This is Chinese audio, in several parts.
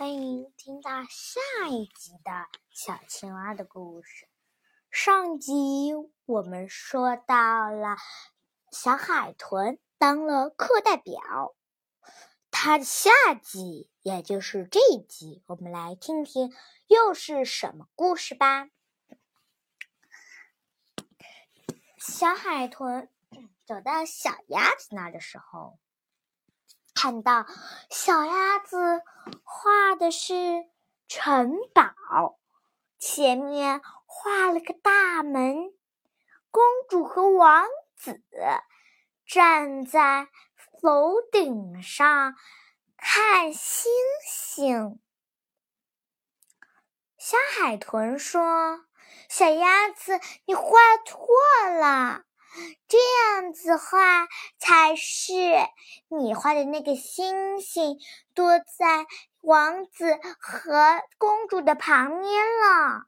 欢迎听到下一集的小青蛙的故事。上集我们说到了小海豚当了课代表，它的下集也就是这一集，我们来听听又是什么故事吧。小海豚走到小鸭子那的时候。看到小鸭子画的是城堡，前面画了个大门，公主和王子站在楼顶上看星星。小海豚说：“小鸭子，你画错了。”这样子画才是你画的那个星星多在王子和公主的旁边了，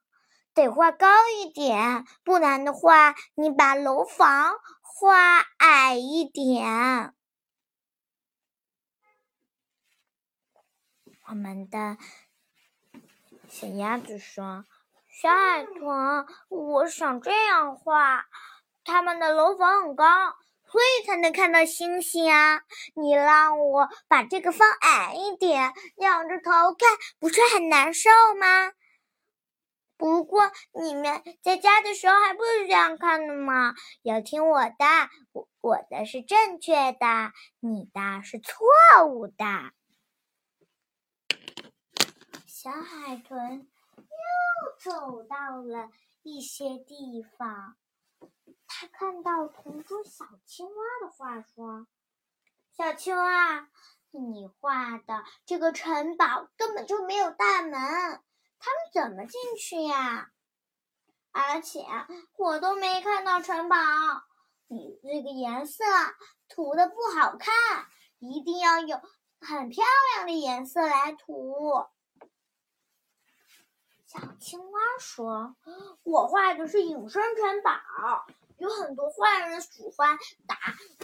得画高一点，不然的话，你把楼房画矮一点。我们的小鸭子说：“小海豚，我想这样画。”他们的楼房很高，所以才能看到星星啊！你让我把这个放矮一点，仰着头看，不是很难受吗？不过你们在家的时候还不是这样看的吗？要听我的，我我的是正确的，你的是错误的。小海豚又走到了一些地方。他看到同桌小青蛙的画，说：“小青蛙，你画的这个城堡根本就没有大门，他们怎么进去呀？而且我都没看到城堡，你这个颜色涂的不好看，一定要有很漂亮的颜色来涂。”小青蛙说：“我画的是隐身城堡。”有很多坏人喜欢打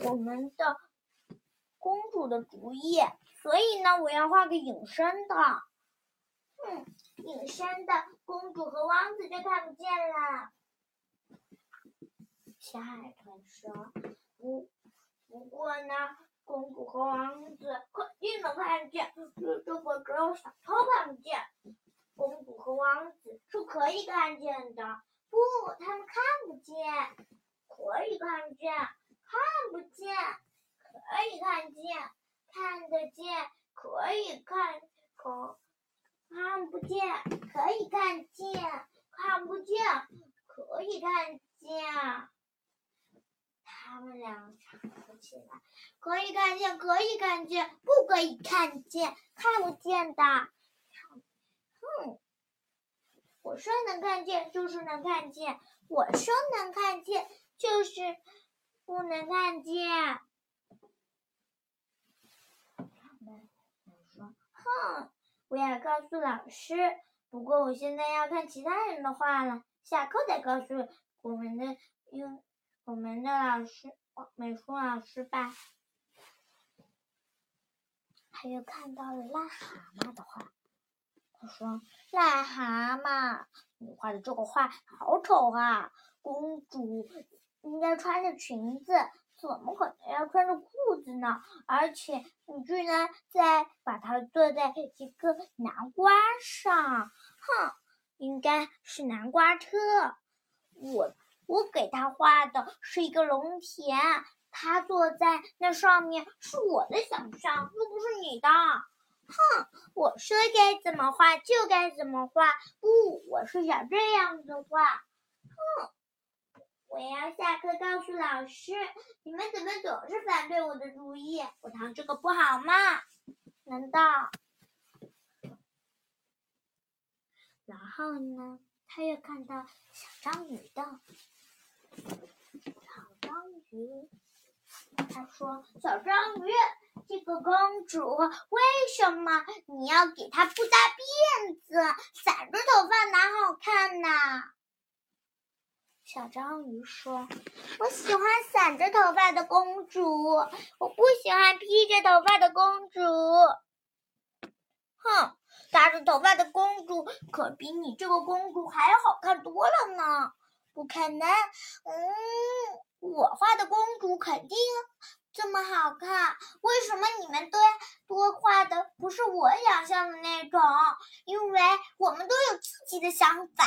我们的公主的主意，所以呢，我要画个隐身的。嗯，隐身的公主和王子就看不见了。小海豚说：“不，不过呢，公主和王子肯定能看见，这这个只有小偷看不见。公主和王子是可以看见的，不，他们看不见。”可以看见，看不见；可以看见，看得见；可以看，可看不见；可以看见，看不见；可以看见。他们俩吵起来，可以看见，可以看见，不可以看见，看不见的。哼，我说能看见就是能看见，我说能看见。就是不能看见。：“哼，我要告诉老师。不过我现在要看其他人的画了，下课再告诉我们的英我们的老师美术老师吧。”他又看到了癞蛤蟆的画，他说：“癞蛤蟆，你画的这个画好丑啊，公主。”应该穿着裙子，怎么可能要穿着裤子呢？而且你居然在把它坐在一个南瓜上，哼，应该是南瓜车。我我给他画的是一个农田，他坐在那上面是我的想象，又不是你的。哼，我说该怎么画就该怎么画，不，我是想这样子画。哼。我要下课告诉老师，你们怎么总是反对我的主意？我弹这个不好吗？难道？然后呢？他又看到小章鱼的小章鱼，他说：“小章鱼，这个公主为什么你要给她布大辫子，散着头发哪好看呢？”小章鱼说：“我喜欢散着头发的公主，我不喜欢披着头发的公主。”哼，扎着头发的公主可比你这个公主还要好看多了呢。不可能，嗯，我画的公主肯定这么好看。为什么你们都多画的不是我想象的那种？因为我们都有自己的想法。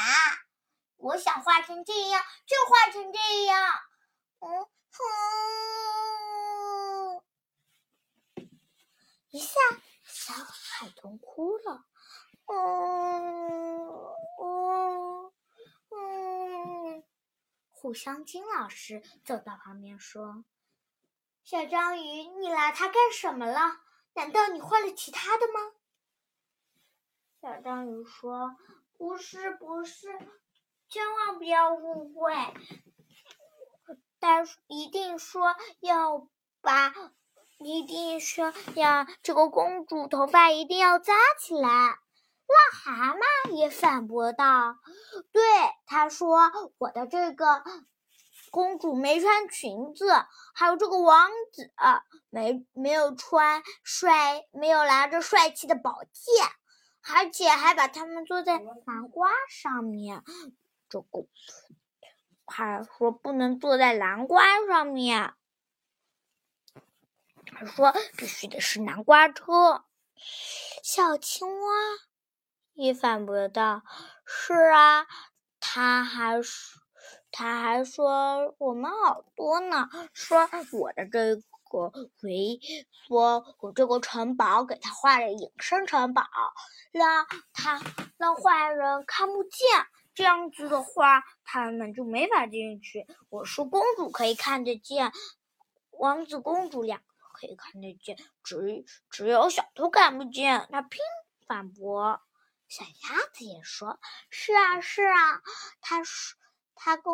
我想画成这样，就画成这样。嗯哼，一下，小海豚哭了。嗯嗯嗯，胡香金老师走到旁边说：“小章鱼，你拿它干什么了？难道你画了其他的吗？”小章鱼说：“不是，不是。”千万不要误会，但一定说要把，一定说要这个公主头发一定要扎起来。癞蛤蟆也反驳道：“对，他说我的这个公主没穿裙子，还有这个王子没没有穿帅，没有拿着帅气的宝剑，而且还把他们坐在南瓜上面。”这个，他说不能坐在南瓜上面。他说必须得是南瓜车。小青蛙也反驳道：“是啊，他还是他还说我们好多呢。说我的这个回说我这个城堡给他画了隐身城堡，让他让坏人看不见。”这样子的话，他们就没法进去。我说公主可以看得见，王子公主两个可以看得见，只只有小偷看不见。他拼反驳，小鸭子也说：“是啊，是啊。”他说：“他跟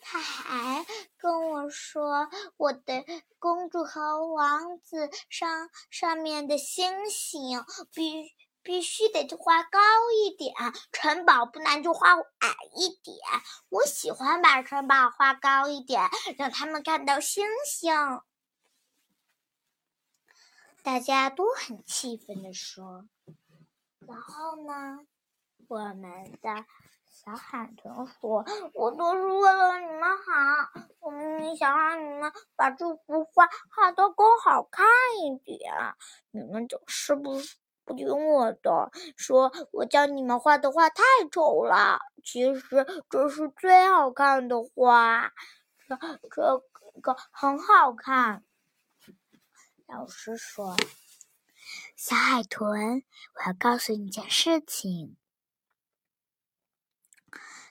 他还跟我说，我的公主和王子上上面的星星比。”必须得画高一点，城堡不能就画矮一点。我喜欢把城堡画高一点，让他们看到星星。大家都很气愤地说。然后呢，我们的小海豚说：“我都是为了你们好，我们想让你们把这幅画画得更好看一点。你们总是不。”不听我的，说我教你们画的画太丑了。其实这是最好看的画，这这个很好看。老师说：“小海豚，我要告诉你件事情。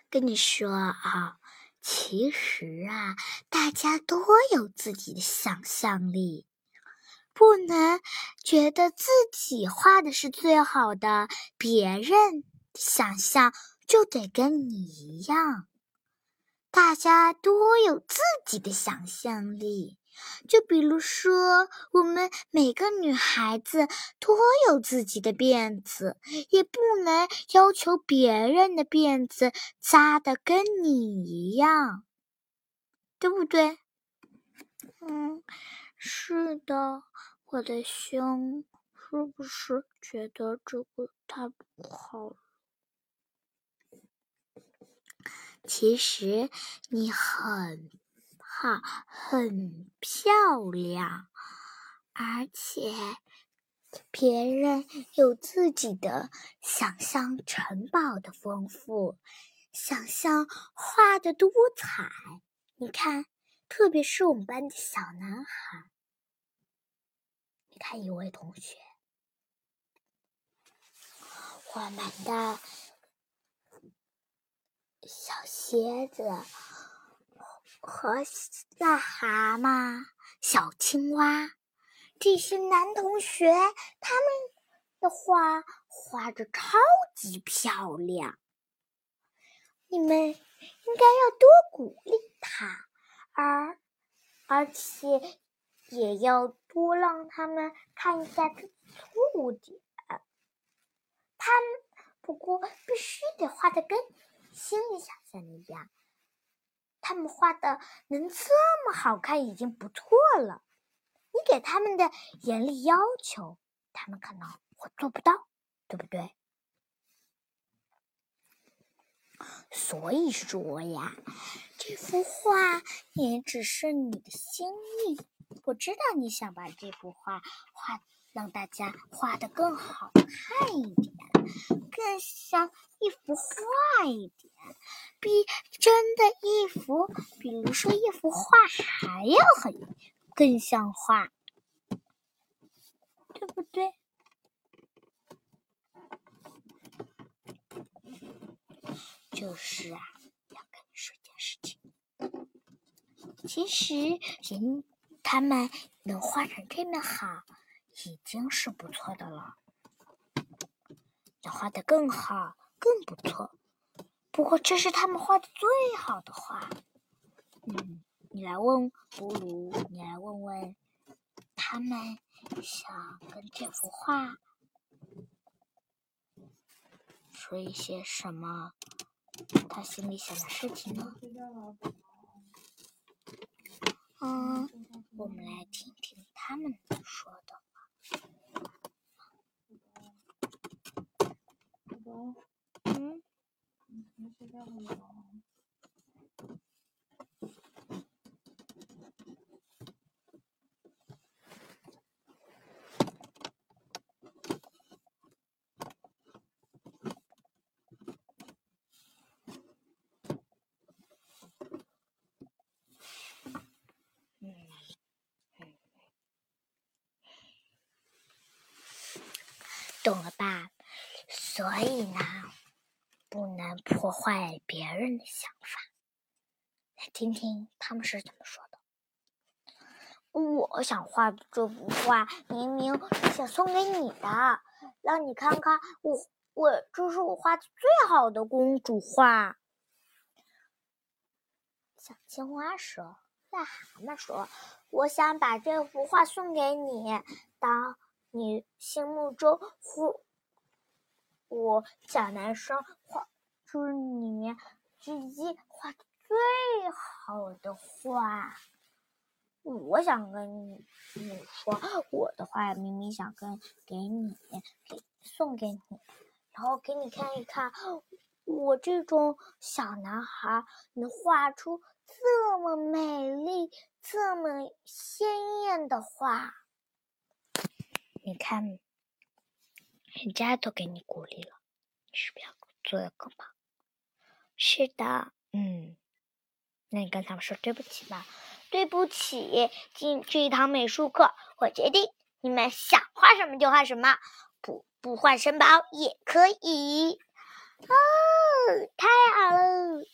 跟你说啊，其实啊，大家都有自己的想象力。”不能觉得自己画的是最好的，别人想象就得跟你一样。大家都有自己的想象力，就比如说，我们每个女孩子都有自己的辫子，也不能要求别人的辫子扎的跟你一样，对不对？嗯。是的，我的胸是不是觉得这个太不好？其实你很好，很漂亮，而且别人有自己的想象城堡的丰富，想象画的多彩。你看，特别是我们班的小男孩。你看一位同学，我们的小蝎子和癞蛤蟆、小青蛙这些男同学，他们的画画的超级漂亮。你们应该要多鼓励他，而而且。也要多让他们看一下自己错误点。他们不过必须得画的跟心里想象的一样。他们画的能这么好看已经不错了。你给他们的严厉要求，他们可能会做不到。对不对？所以说呀，这幅画也只是你的心意。我知道你想把这幅画画让大家画的更好看一点，更像一幅画一点，比真的一幅，比如说一幅画还要很更像画，对不对？就是啊，事情其实人他们能画成这么好，已经是不错的了。要画的更好，更不错。不过这是他们画的最好的画。嗯，你来问布鲁，你来问问他们想跟这幅画说一些什么？他心里想的事情呢？嗯，我们来听听他们说的话。嗯。懂了吧？所以呢，不能破坏别人的想法。来听听他们是怎么说的。我想画的这幅画，明明是想送给你的，让你看看我，我这是我画的最好的公主画。小青蛙说：“癞蛤蟆说，我想把这幅画送给你，当。”你心目中或我小男生画出里面之一画最好的画，我想跟你你说，我的画明明想跟给你给送给你，然后给你看一看，我这种小男孩能画出这么美丽、这么鲜艳的画。你看，人家都给你鼓励了，你是不是要做的更棒？是的，嗯，那你跟他们说对不起吧。对不起，今这一堂美术课，我决定你们想画什么就画什么，不不画城堡也可以。哦，太好了！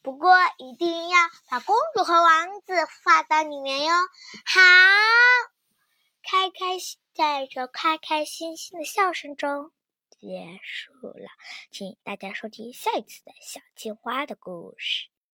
不过一定要把公主和王子画到里面哟。好，开开心。在这开开心心的笑声中结束了，请大家收听下一次的小青蛙的故事。